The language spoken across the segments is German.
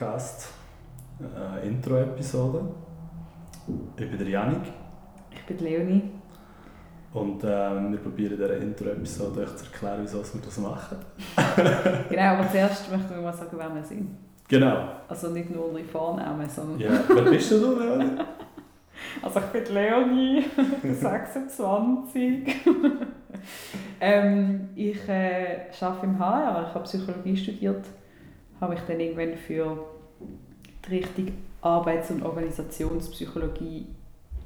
Podcast. Äh, Intro-Episode. Ich bin der Janik. Ich bin Leonie. Und äh, wir probieren in dieser Intro-Episode euch zu erklären, wieso wir das machen. genau, aber zuerst möchten wir mal sagen, wer wir sind. Genau. Also nicht nur unsere Vornamen, sondern... Ja, wer bist du, Leonie? Also ich bin Leonie, 26. ähm, ich äh, arbeite im HR, ich habe Psychologie studiert, habe mich dann irgendwann für die Richtung Arbeits- und Organisationspsychologie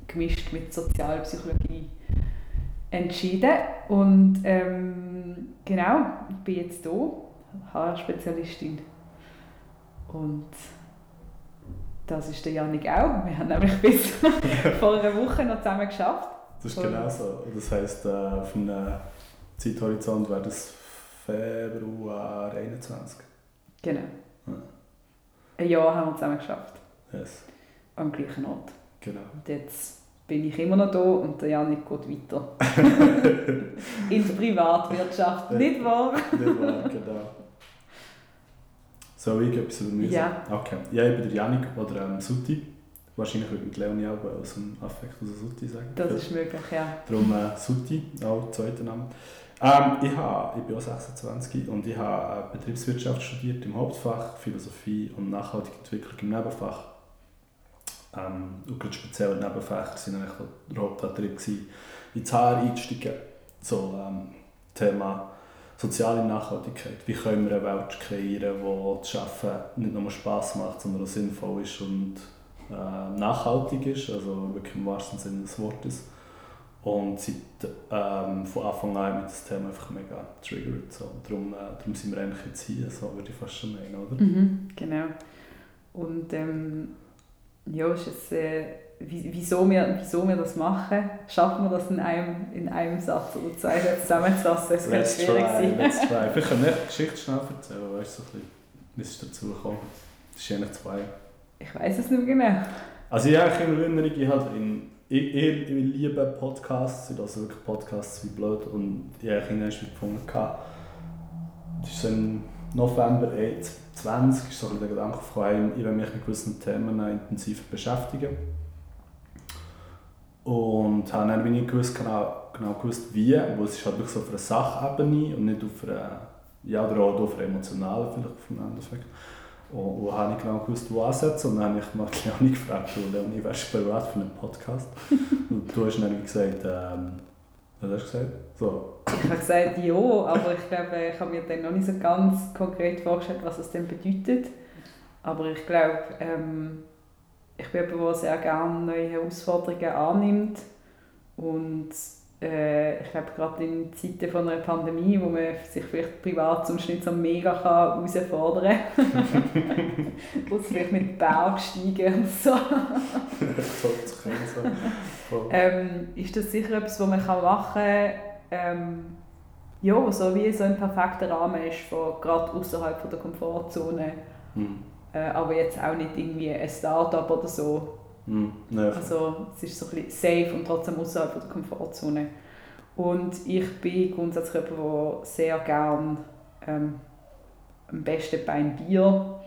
gemischt mit Sozialpsychologie entschieden und ähm, genau, ich bin jetzt hier, HR-Spezialistin und das ist der Janik auch. Wir haben nämlich bis vor einer Woche noch zusammen geschafft. Das ist genau so. Das heisst, äh, auf einem Zeithorizont wäre das Februar 21. Genau. Ja. Ein Jahr haben wir zusammen geschafft. Yes. Am gleichen Ort. Genau. Und jetzt bin ich immer noch da und der Janik geht weiter. In der Privatwirtschaft, nicht wahr? Nicht wahr, genau. Soll ich etwas über mich Ja. Okay. Ja, ich bin der Janik oder ähm, Sutti. Wahrscheinlich würde Leonie auch aus dem Affekt aus Sutti sagen. Das ist möglich, ja. Darum äh, Sutti, auch zweiter Name. Ähm, ich, habe, ich bin auch 26 und ich habe äh, Betriebswirtschaft studiert im Hauptfach, Philosophie und nachhaltige Entwicklung im Nebenfach. Ähm, und gerade speziell die Nebenfächer waren eigentlich der Hauptantrieb, gewesen, ins HR einzusteigen. So ähm, Thema soziale Nachhaltigkeit. Wie können wir eine Welt kreieren, wo das Arbeiten nicht nur Spass macht, sondern auch sinnvoll ist und äh, nachhaltig ist, also wirklich im wahrsten Sinne des Wortes. Und seit, ähm, von Anfang an hat mich das Thema einfach mega triggert. So. Darum, äh, darum sind wir eigentlich jetzt hier, so würde ich fast schon meinen, oder? Mhm, genau. Und ähm, ja, ist jetzt, äh, wie- wieso, wir, wieso wir das machen, schaffen wir das in einem, in einem Satz oder zwei Sätze zusammenzufassen? Das könnte schwierig try, sein. let's try. Vielleicht können wir die Geschichte schnell erzählen, weißt du, so ein bisschen, wie es dazu gekommen Das ist eigentlich zwei. Ich weiß es nicht mehr genau. Also ich habe eigentlich immer Erinnerung, ich, halt in, ich, ich, ich liebe Podcasts, ich höre wirklich Podcasts wie blöd und ich habe irgendwann gefunden, das ist im November 2020 ist so der Gedanke gekommen, ich will mich mit gewissen Themen intensiv beschäftigen. Und habe dann nicht gewusst, genau, genau gewusst, wie, wo es ist halt wirklich so auf einer Sachebene und nicht auf einer, ja, oder auch auf einer emotionalen vielleicht vom Endeffekt. Und wo habe ich genau gewusst, wo ansetzen. Und dann habe ich mal Leonie gefragt, du Leonie, wärst du bereit für einen Podcast? und du hast dann gesagt, ähm, was hast du gesagt? So, Ich habe gesagt, ja, aber ich glaube, ich habe mir dann noch nicht so ganz konkret vorgestellt, was es denn bedeutet. Aber ich glaube, ähm, ich bin jemand, der sehr gerne neue Herausforderungen annimmt. Und äh, ich glaube, gerade in Zeiten von einer Pandemie, wo man sich vielleicht privat sonst nicht so mega kann herausfordern kann, wo es vielleicht mit Bergsteigen und so, ähm, ist das sicher etwas, was man kann machen kann, ähm, ja, so wie so ein perfekter Rahmen ist, von, gerade außerhalb der Komfortzone, Hm. äh, aber jetzt auch nicht irgendwie ein Start-up oder so. Hm. Ja, Also es ist so ein bisschen safe und trotzdem außerhalb der Komfortzone. Und ich bin grundsätzlich jemand, der sehr gern ähm, am besten beim Bier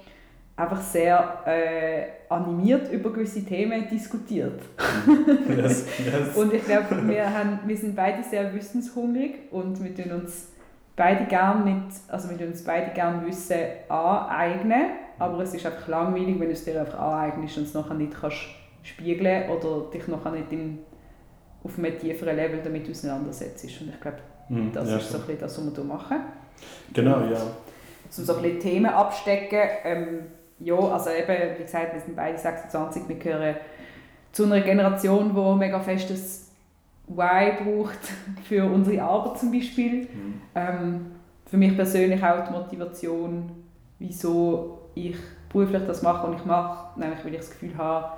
einfach sehr äh, animiert über gewisse Themen diskutiert. yes, yes. Und ich glaube, wir, haben, wir sind beide sehr wissenshungrig und wir tun uns beide gern mit, also wir tun uns beide gern Wissen aneignen, aber es ist einfach langweilig, wenn du es dir einfach aneignest und es nachher nicht kannst spiegeln oder dich nachher nicht im, auf einem tieferen Level damit auseinandersetzt. Und ich glaube, Hm, das ja, ist so ein bisschen das, was wir hier machen. Genau, ja. Um so ein bisschen Themen abstecken. Ähm, ja, also eben, wie gesagt, wir sind beide 26, wir gehören zu einer Generation, die mega festes Why braucht für unsere Arbeit zum Beispiel. Hm. Ähm, für mich persönlich auch die Motivation, wieso ich beruflich das mache und ich mache, nämlich weil ich das Gefühl habe,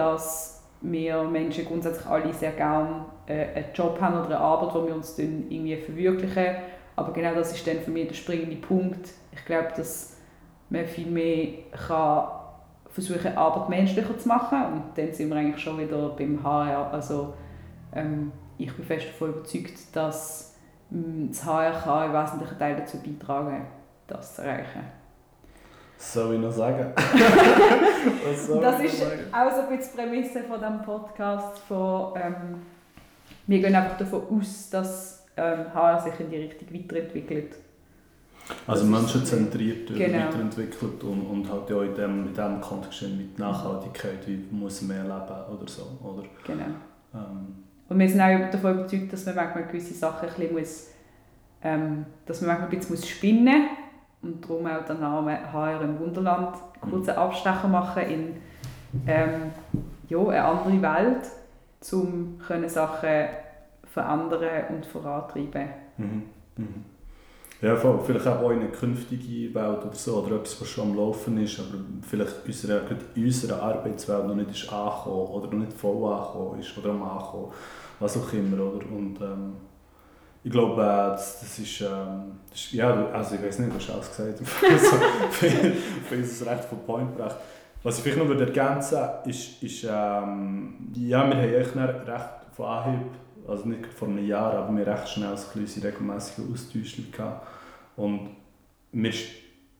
dass wir Menschen grundsätzlich alle sehr gerne äh, einen Job haben oder eine Arbeit, wo wir uns dann irgendwie verwirklichen. Aber genau das ist dann für mich der springende Punkt. Ich glaube, dass man viel mehr kann versuchen, Arbeit menschlicher zu machen und dann sind wir eigentlich schon wieder beim HR. Also ähm, ich bin fest davon überzeugt, dass mm, das HRK in wesentlichen Teil dazu beitragen, das zu erreichen. Soll ich noch sagen? Was soll das ist sagen? auch so ein bisschen die Prämisse von diesem Podcast. Von, ähm, wir gehen einfach davon aus, dass ähm, HR sich in die Richtung weiterentwickelt. Also menschenzentriert genau. weiterentwickelt und, und halt ja in dem, in dem Kontext mit Nachhaltigkeit, wie muss mehr leben oder so. Oder, genau. Ähm, und wir sind auch davon überzeugt, dass man manchmal gewisse Sachen ein bisschen muss, ähm, dass man manchmal ein bisschen muss spinnen muss und darum auch den Namen HR im Wunderland kurz einen Abstecher machen in ähm, ja, eine andere Welt, um Sachen verändern und vorantreiben. Mhm. Mhm. Ja, vielleicht auch in eine künftige Welt oder so, oder etwas, was schon am Laufen ist, aber vielleicht unsere, in unserer Arbeitswelt noch nicht ist angekommen oder noch nicht voll angekommen ist oder am angekommen, was auch immer. Oder? Und, ähm, ich glaube, äh, das, das, ist, ähm, das ja, also ich weiß nicht, du hast alles gesagt, also, für uns ist recht von Point gebracht. Was ich vielleicht noch würde ergänzen ist, ist ähm, ja, wir haben echt recht von Anhieb, also nicht vor einem Jahr, aber wir recht schnell so unsere regelmäßige Austausche gehabt. Und wir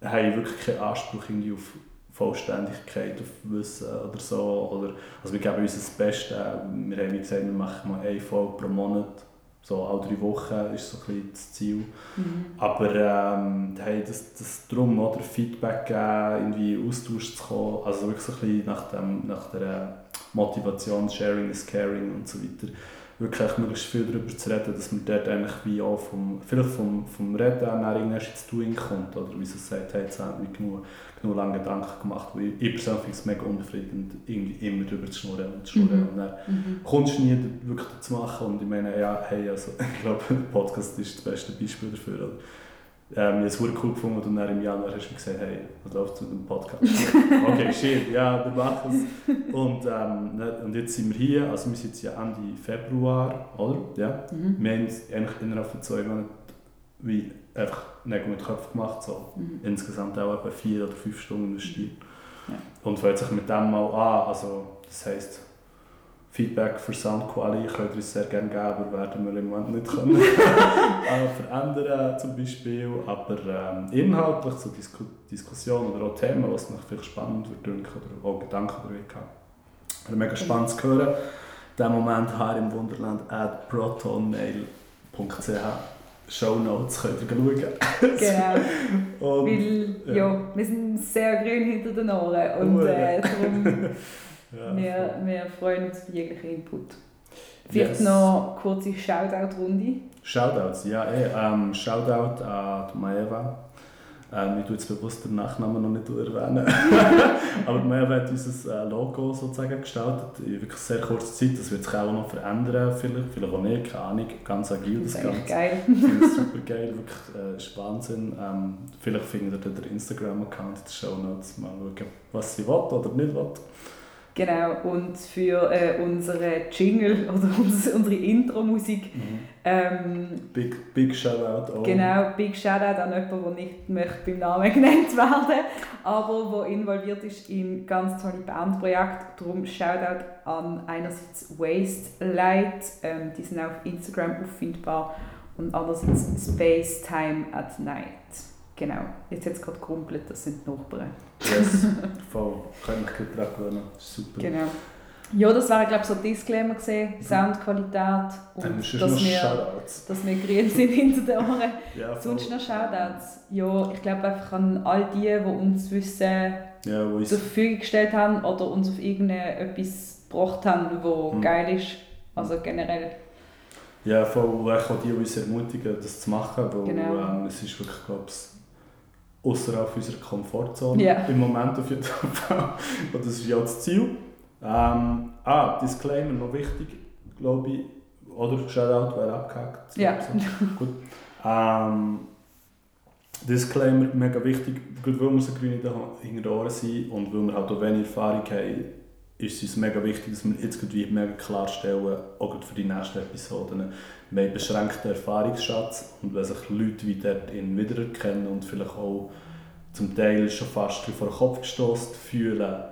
haben wirklich keinen Anspruch irgendwie auf Vollständigkeit, auf Wissen oder so. Oder, also wir geben uns das Beste. Wir haben gesagt, wir machen mal eine Folge pro Monat so alle drei Wochen ist so ein das Ziel. Mhm. Aber ähm, hey, das, das darum, oder, Feedback geben, irgendwie Austausch zu kommen, also wirklich so ein bisschen nach, dem, nach der Motivation, Sharing is Caring und so weiter, wirklich möglichst viel darüber zu reden, dass man dort eigentlich wie auch vom, vielleicht vom, vom Reden her irgendwann ins Doing kommt, oder wie es sagt, hey, jetzt haben wir genug genug lange Gedanken gemacht, weil ich persönlich finde es mega unbefriedigend, irgendwie immer darüber zu schnurren und zu schnurren. Mhm. Und dann mhm. kommst du nie wirklich dazu machen und ich meine, ja, hey, also, ich glaube, der Podcast ist das beste Beispiel dafür. Oder? Ähm, ich habe es cool gefunden und dann im Januar hast du gesagt, hey, was läuft zu dem Podcast? okay, shit, ja, wir machen es. Und, ähm, und jetzt sind wir hier, also wir sind jetzt ja Ende Februar, oder? Ja. Mhm. Wir haben eigentlich innerhalb von zwei Monaten wie einfach Nägel mit Köpfen gemacht, so mhm. insgesamt auch etwa vier oder fünf Stunden investiert. Ja. Und fängt sich mit dem mal an, also das heisst, Feedback für Soundquality könnt ihr uns sehr gerne geben, aber werden wir im Moment nicht können verändern zum Beispiel. Aber ähm, inhaltlich so Disku Diskussionen oder auch Themen, was mich vielleicht spannend wird oder auch Gedanken darüber haben. Wäre mega spannend zu hören. In diesem Moment hier im Wunderland at protonmail.ch Shownotes könnt ihr schauen. genau. Und, Weil, ja. ja. wir sind sehr grün hinter den Ohren und äh, darum ja, wir, wir freuen uns auf jeglichen Input. Vielleicht yes. noch eine kurze Shoutout-Runde. Shoutouts, ja, eh, ähm, Shoutout an Maeva ähm, ich tue jetzt bewusst den Nachnamen noch nicht erwähnen. Aber wir haben unser äh, Logo sozusagen gestaltet in wirklich sehr kurzer Zeit. Das wird sich auch noch verändern, vielleicht, vielleicht auch nicht, keine Ahnung. Ganz agil das, das Ganze. geil. Ich finde es super geil, wirklich äh, ist Wahnsinn. Ähm, vielleicht findet ihr den Instagram-Account in den Show Notes. Mal schauen, was sie will oder nicht will. Genau, und für äh, unsere Jingle oder unsere Intro-Musik. Mhm. Ähm, big, big Shoutout auch. Genau, Big Shoutout an jemanden, der nicht möchte beim Namen genannt werden aber der involviert ist in ganz tolle Bandprojekte. Darum Shoutout an einerseits Waste Light, ähm, die sind auf Instagram auffindbar, und andererseits Space Time at Night. Genau, jetzt hat es gerade gerumpelt, das sind die Nachbarn. Yes, voll. Kann mich gut daran gewöhnen. Super. Genau. Ja, das wäre glaube ich so ein Disclaimer gesehen, mhm. Soundqualität und dass wir, dass wir grün sind hinter den Ohren. ja, Sonst noch Shoutouts. Ja, ich glaube einfach an all die, die uns Wissen ja, zur Verfügung gestellt haben oder uns auf irgendetwas gebracht haben, was mhm. geil ist. Also generell. Ja, voll, auch die, die uns ermutigen, das zu machen, weil genau. ähm, es ist wirklich, glaube ich, außerhalb unserer Komfortzone yeah. im Moment auf jeden Fall. Und das ist ja das Ziel. Ähm, ah, Disclaimer noch wichtig, glaube ich. Oder Shoutout wäre abgehackt. Ja. So. Gut. Ähm, Disclaimer, mega wichtig, gut, weil wir so grün hinter den Ohren sind und weil wir halt auch wenig Erfahrung haben, ist es mega wichtig, dass wir jetzt wie mega klarstellen, auch für die nächsten Episoden, wir haben beschränkten Erfahrungsschatz und wenn sich Leute wie dort wiedererkennen und vielleicht auch zum Teil schon fast vor den Kopf gestoßen fühlen,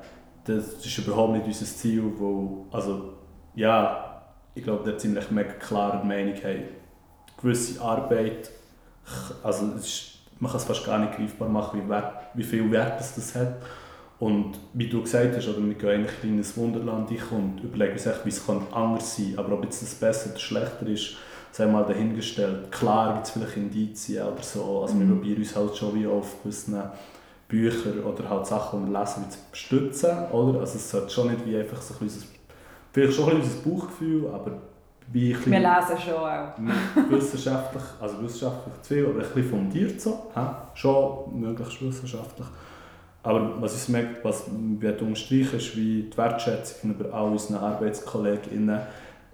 das ist überhaupt nicht unser Ziel, wo, also ja, ich glaube, der ziemlich mega klare Meinung haben, gewisse Arbeit, also ist, man kann es fast gar nicht greifbar machen, wie, wert, wie viel Wert das hat. Und wie du gesagt hast, oder wir gehen eigentlich in ein Wunderland rein und überlegen uns, wie es anders sein könnte. Aber ob jetzt das besser oder schlechter ist, sei mal dahingestellt. Klar gibt es vielleicht Indizien oder so. Also mhm. wir probieren uns halt schon wie auf gewissen Büchern oder halt Sachen, die wir lesen, zu stützen. Oder? Also es sollte schon nicht wie einfach so ein bisschen, vielleicht schon ein bisschen unser Bauchgefühl, aber wie ein Wir lesen schon auch. wissenschaftlich, also wissenschaftlich zu viel, aber ein bisschen fundiert so. Ja? Schon möglichst wissenschaftlich. Aber was ich merke, was wir unterstreichen, ist, wie die Wertschätzung über all unsere ArbeitskollegInnen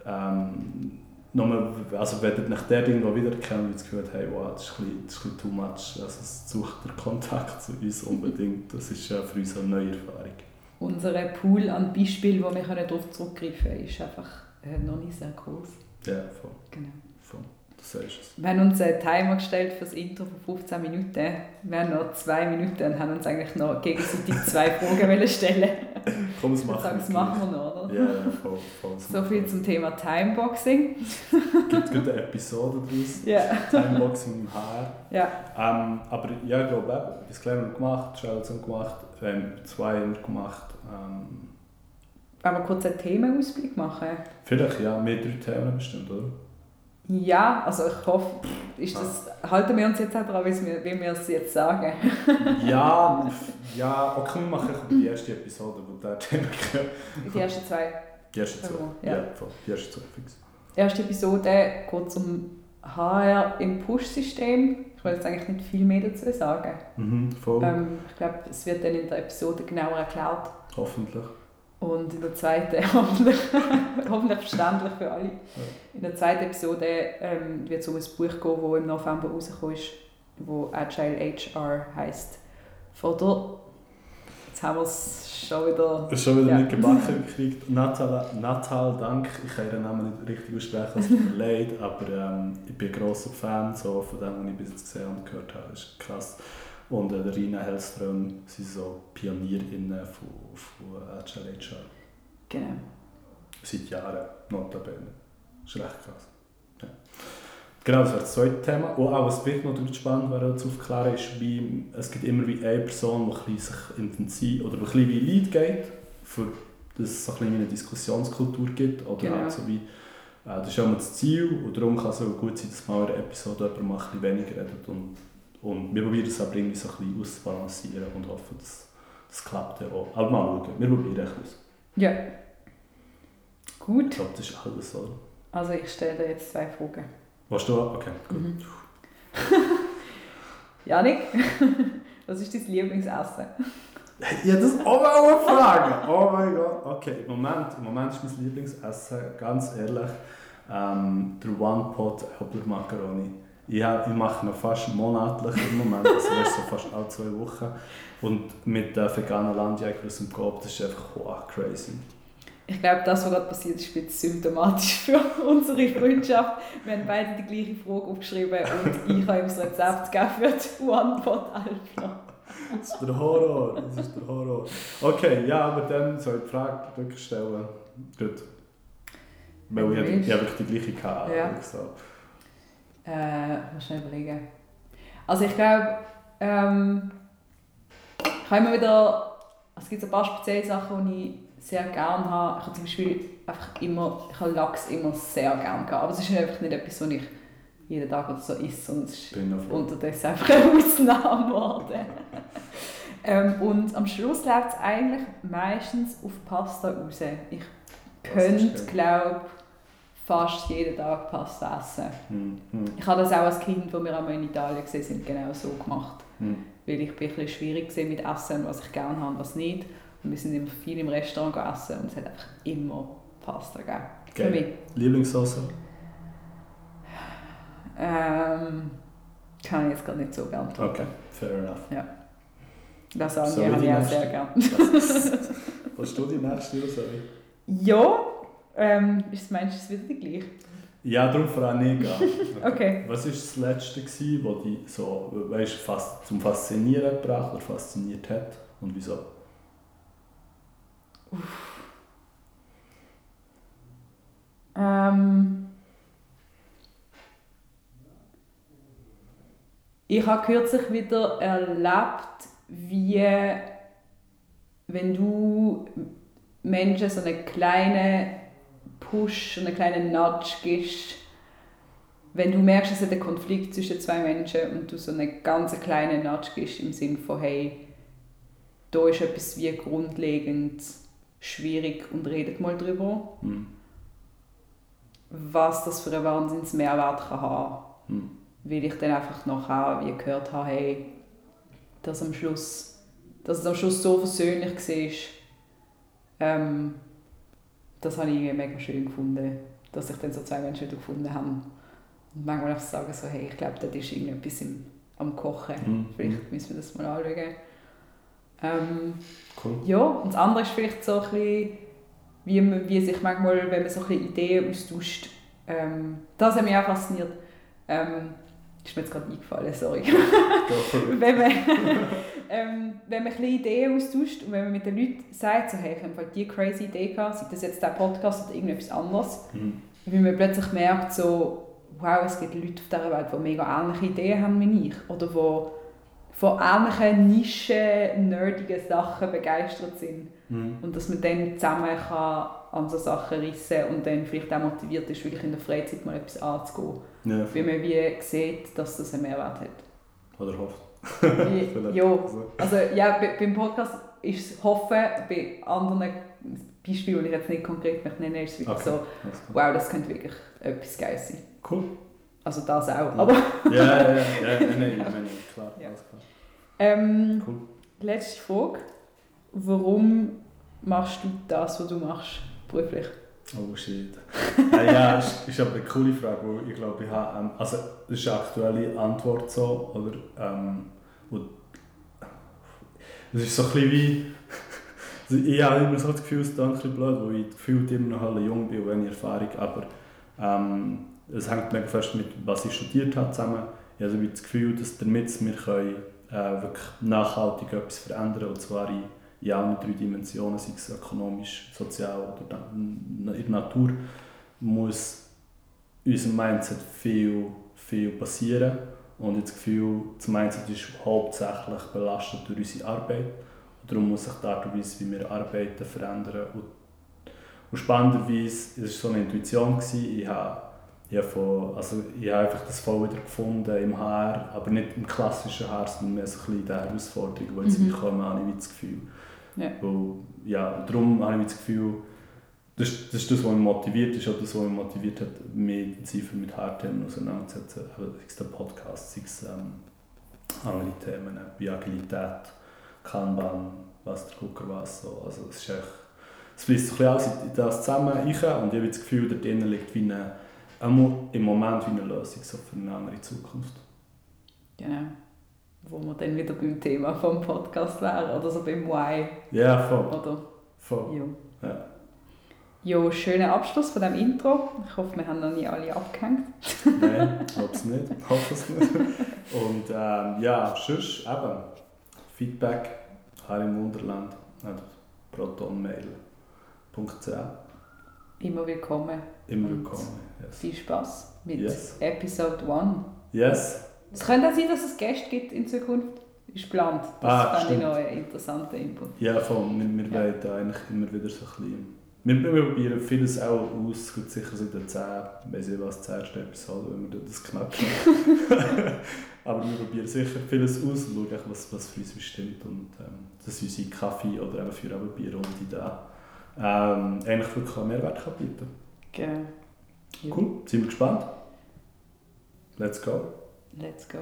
ähm, nochmal, also wenn ihr nach der irgendwo wiedererkennen und das Gefühl hey, wow, das ist ein bisschen, das ist ein bisschen too much, also es sucht der Kontakt zu uns unbedingt, das ist ja für uns eine neue Erfahrung. Unser Pool an Beispielen, wo wir darauf zurückgreifen können, ist einfach äh, noch nicht sehr groß. Ja, voll. Genau. Voll. Es. Wir haben uns einen Timer gestellt für das Intro von 15 Minuten. Wir haben noch zwei Minuten und haben uns eigentlich noch gegenseitig zwei Fragen stellen Komm, das machen, wir. Das machen wir noch, oder? Ja, ja voll. voll so viel zum Thema Timeboxing. Gibt es eine Episode daraus? Ja. Timeboxing im HR. Ja. Ähm, aber ja, ich glaube, Disclaimer gemacht, Schellzone gemacht, ähm, zwei haben wir gemacht. Ähm, Wollen wir kurz einen Themenausblick machen? Vielleicht, ja. Mehr drei Themen bestimmt, oder? Ja, also ich hoffe, ist das, halten wir uns jetzt auch daran, wie wir es jetzt sagen. ja, ja, okay, wir machen die erste Episode, wo der Thema Die ersten zwei. Die ersten zwei, ja, ja voll. die ersten zwei, fix. Erste Episode geht um HR im Push-System. Ich will jetzt eigentlich nicht viel mehr dazu sagen. Mhm, voll. Ähm, ich glaube, es wird dann in der Episode genauer erklärt. Hoffentlich. Und in der zweiten, hoffentlich, hoffentlich verständlich für alle, in der zweiten Episode ähm, wird es um ein Buch gehen, das im November rausgekommen ist, das Agile HR heisst. Von der, jetzt haben wir es schon wieder... Das schon wieder ja. nicht gebacken gekriegt. Natal, Natal Dank, ich kann ihren Namen nicht richtig aussprechen, es tut mir leid, aber ähm, ich bin ein grosser Fan so, von dem, was ich bis jetzt gesehen und gehört habe. Das ist krass. Und äh, Rina Hellström sind so Pionierinnen von, von Agile HR. Genau. Seit Jahren, notabene. Das ist recht krass. Ja. Genau, das wäre das zweite Thema. Und auch was vielleicht noch spannend wäre zu aufklären, ist, wie, es gibt immer wie eine Person, die sich intensiv oder ein bisschen wie Leid geht, für dass es so ein bisschen eine Diskussionskultur gibt. Oder genau. halt so wie, äh, das ist immer das Ziel und darum kann es auch gut sein, dass man in einer Episode jemand mal ein bisschen weniger redet und und wir probieren es aber irgendwie so ein bisschen auszubalancieren und hoffen, dass das klappt ja auch. Aber mal schauen, wir probieren es aus. Ja. Gut. Ich glaube, das ist alles, oder? Also ich stelle dir jetzt zwei Fragen. Was du? Okay, gut. Mhm. Janik, was ist dein Lieblingsessen? Ja, das ist auch mal eine Frage. Oh mein Gott. Okay, im Moment, im Moment ist mein Lieblingsessen, ganz ehrlich, ähm, der One-Pot Apple Macaroni. Ja, ich mache noch fast monatlich im Moment, also so fast alle zwei Wochen. Und mit der veganen Landjäger aus dem Coop, das ist einfach wow, crazy. Ich glaube, das, was gerade passiert ist, ist symptomatisch für unsere Freundschaft. Wir haben beide die gleiche Frage aufgeschrieben und ich habe ihm das Rezept gegeben für die One-Pot Alpha. Das ist der Horror, das ist der Horror. Okay, ja, aber dann soll ich die Frage wirklich stellen. Gut. Weil ich, ich habe die gleiche gehabt. Ja. So. Äh, ich muss schnell überlegen. Also ich glaube, ähm, ich habe immer wieder, es gibt so ein paar spezielle Sachen, die ich sehr gerne habe. Ich habe zum Beispiel einfach immer, ich habe Lachs immer sehr gerne gehabt, aber es ist einfach nicht etwas, was ich jeden Tag oder so sondern es ist unterdessen einfach eine Ausnahme geworden. ähm, und am Schluss läuft es eigentlich meistens auf Pasta raus. Ich könnte, glaube fast jeden Tag Pasta essen. Mm, Ich habe das auch als Kind, wo wir einmal in Italien waren, sind genau so gemacht. Mm. Weil ich bin ein bisschen schwierig mit Essen, was ich gerne habe und was nicht. Und wir sind immer viel im Restaurant essen und es hat einfach immer Pasta gegeben. Für mich. Lieblingssauce? Ähm, kann ich jetzt gar nicht so beantworten. Okay, fair enough. Ja. Lasagne so habe ich auch sehr gerne. Was ist du die nächste Lasagne? Ja, ähm, ist manchmal wieder die gleiche? Ja, darum frage ich auch. Okay. okay. Was war das Letzte, das dich so, weißt, fast zum Faszinieren gebracht oder fasziniert hat und wieso? Uff. Ähm. Ich habe kürzlich wieder erlebt, wie wenn du Menschen so eine kleine Push, einen kleinen Nudge gibst, wenn du merkst, es hat einen Konflikt zwischen zwei Menschen und du so einen ganz kleinen Nudge gibst im Sinne von hey, da ist etwas wie grundlegend schwierig und redet mal drüber, Mhm. was das für einen Wahnsinns-Mehrwert kann haben. Mhm. Weil ich dann einfach nachher wie gehört habe, hey, dass, am Schluss, dass es am Schluss so versöhnlich war, ähm, das habe ich irgendwie mega schön gefunden, dass sich dann so zwei Menschen wieder gefunden haben. Und manchmal einfach sagen so, hey, ich glaube, da ist irgendetwas im, am Kochen. Mhm. Vielleicht müssen wir das mal anschauen. Ähm, Cool. ja, und das andere ist vielleicht so ein bisschen, wie, man, wie sich manchmal, wenn man so ein bisschen Ideen austauscht, ähm, das hat mich auch fasziniert. Ähm, ist mir jetzt gerade eingefallen, sorry. Wenn, man, ähm, wenn man ein bisschen Ideen austauscht und wenn man mit den Leuten sagt, so, hey, ich habe halt die crazy Idee gehabt, sei das jetzt der Podcast oder irgendetwas anderes, Mhm. weil man plötzlich merkt, so, wow, es gibt Leute auf dieser Welt, die mega ähnliche Ideen haben wie ich. Oder die von ähnlichen Nischen, nerdigen Sachen begeistert sind. Mhm. Und dass man dann zusammen kann an so Sachen rissen und dann vielleicht auch motiviert ist, wirklich in der Freizeit mal etwas anzugehen. Ja, Weil man wie sieht, dass das einen Mehrwert hat. oder hofft. Ja, Also, ja, bei, beim Podcast ist es Hoffen, bei anderen Beispielen, die ich jetzt nicht konkret möchte nennen, ist es wirklich Okay. so, wow, das könnte wirklich etwas geil sein. Cool. Also das auch. Ja. Aber Ja, ja, ja, ja, nein, nein, klar, Ja. alles klar. ähm, Cool. letzte Frage. Warum machst du das, was du machst, beruflich? Oh shit. äh, ja, ist, ist aber eine coole Frage, weil ich glaube, ich habe, ähm, also das ist eine aktuelle Antwort so, oder, ähm, und es ist so ein bisschen wie, ich habe immer so das Gefühl, es ist ein bisschen blöd, weil ich gefühlt immer noch jung bin und wenig Erfahrung, aber ähm, es hängt mega fest mit, was ich studiert habe zusammen. Ich habe also das Gefühl, dass damit wir können, äh, wirklich nachhaltig etwas verändern und zwar in, in allen drei Dimensionen, sei es ökonomisch, sozial oder in der Natur, muss unserem Mindset viel, viel passieren. Und das Gefühl, das Mindset ist hauptsächlich belastet durch unsere Arbeit. Und darum muss sich die Art und Weise, wie wir arbeiten, verändern. Und, und spannenderweise, es war so eine Intuition, gewesen. ich habe, ich habe, von, also ich habe einfach das voll wieder gefunden im HR, aber nicht im klassischen HR, sondern mehr so ein bisschen in der Herausforderung, die jetzt Mhm. mhm. kommen, habe ich das Gefühl. Ja. Weil, ja, und darum habe ich das Gefühl, das, ist- das ist das, was mich motiviert, ist auch das, was mich motiviert hat, mich intensiver mit HR-Themen auseinanderzusetzen. Sei es der Podcast, sei es ähm, andere Themen wie Agilität, Kanban, was der Gucker was. So. Also es, ist echt, es fließt so ein bisschen alles in das zusammen rein und ich habe das Gefühl, da drinnen liegt wie eine, im Moment wie eine Lösung so für eine andere Zukunft. Genau. Wo wir dann wieder beim Thema vom Podcast wären. Oder so beim Why. Ja, voll. Oder voll. ja. Ja. Ja, schöner Abschluss von diesem Intro. Ich hoffe, wir haben noch nie alle abgehängt. Nein, ich hoffe es nicht. Ich hoffe es nicht. Und ähm, ja, sonst eben Feedback, Haar im Wunderland, protonmail.ch. Immer willkommen. Immer willkommen. Yes. Viel Spaß mit Yes. Episode 1. yes. Es könnte auch sein, dass es Gäste gibt in Zukunft. Ist geplant. Das Ah, fände ich noch einen interessanten Input. Ja, voll. Wir, wir Ja. wollen da eigentlich immer wieder so ein bisschen... Wir, wir probieren vieles auch aus, es gibt sicher seit der 10, weiss ich was, 10. Episode, wenn wir das knacken. Aber wir probieren sicher vieles aus und schauen, was, was für uns stimmt und ähm, dass unsere Kaffee oder eben für eine Bierrunde da ähm, eigentlich wirklich einen Mehrwert kann bieten Genau. Ja. Cool, sind wir gespannt? Let's go. Let's go.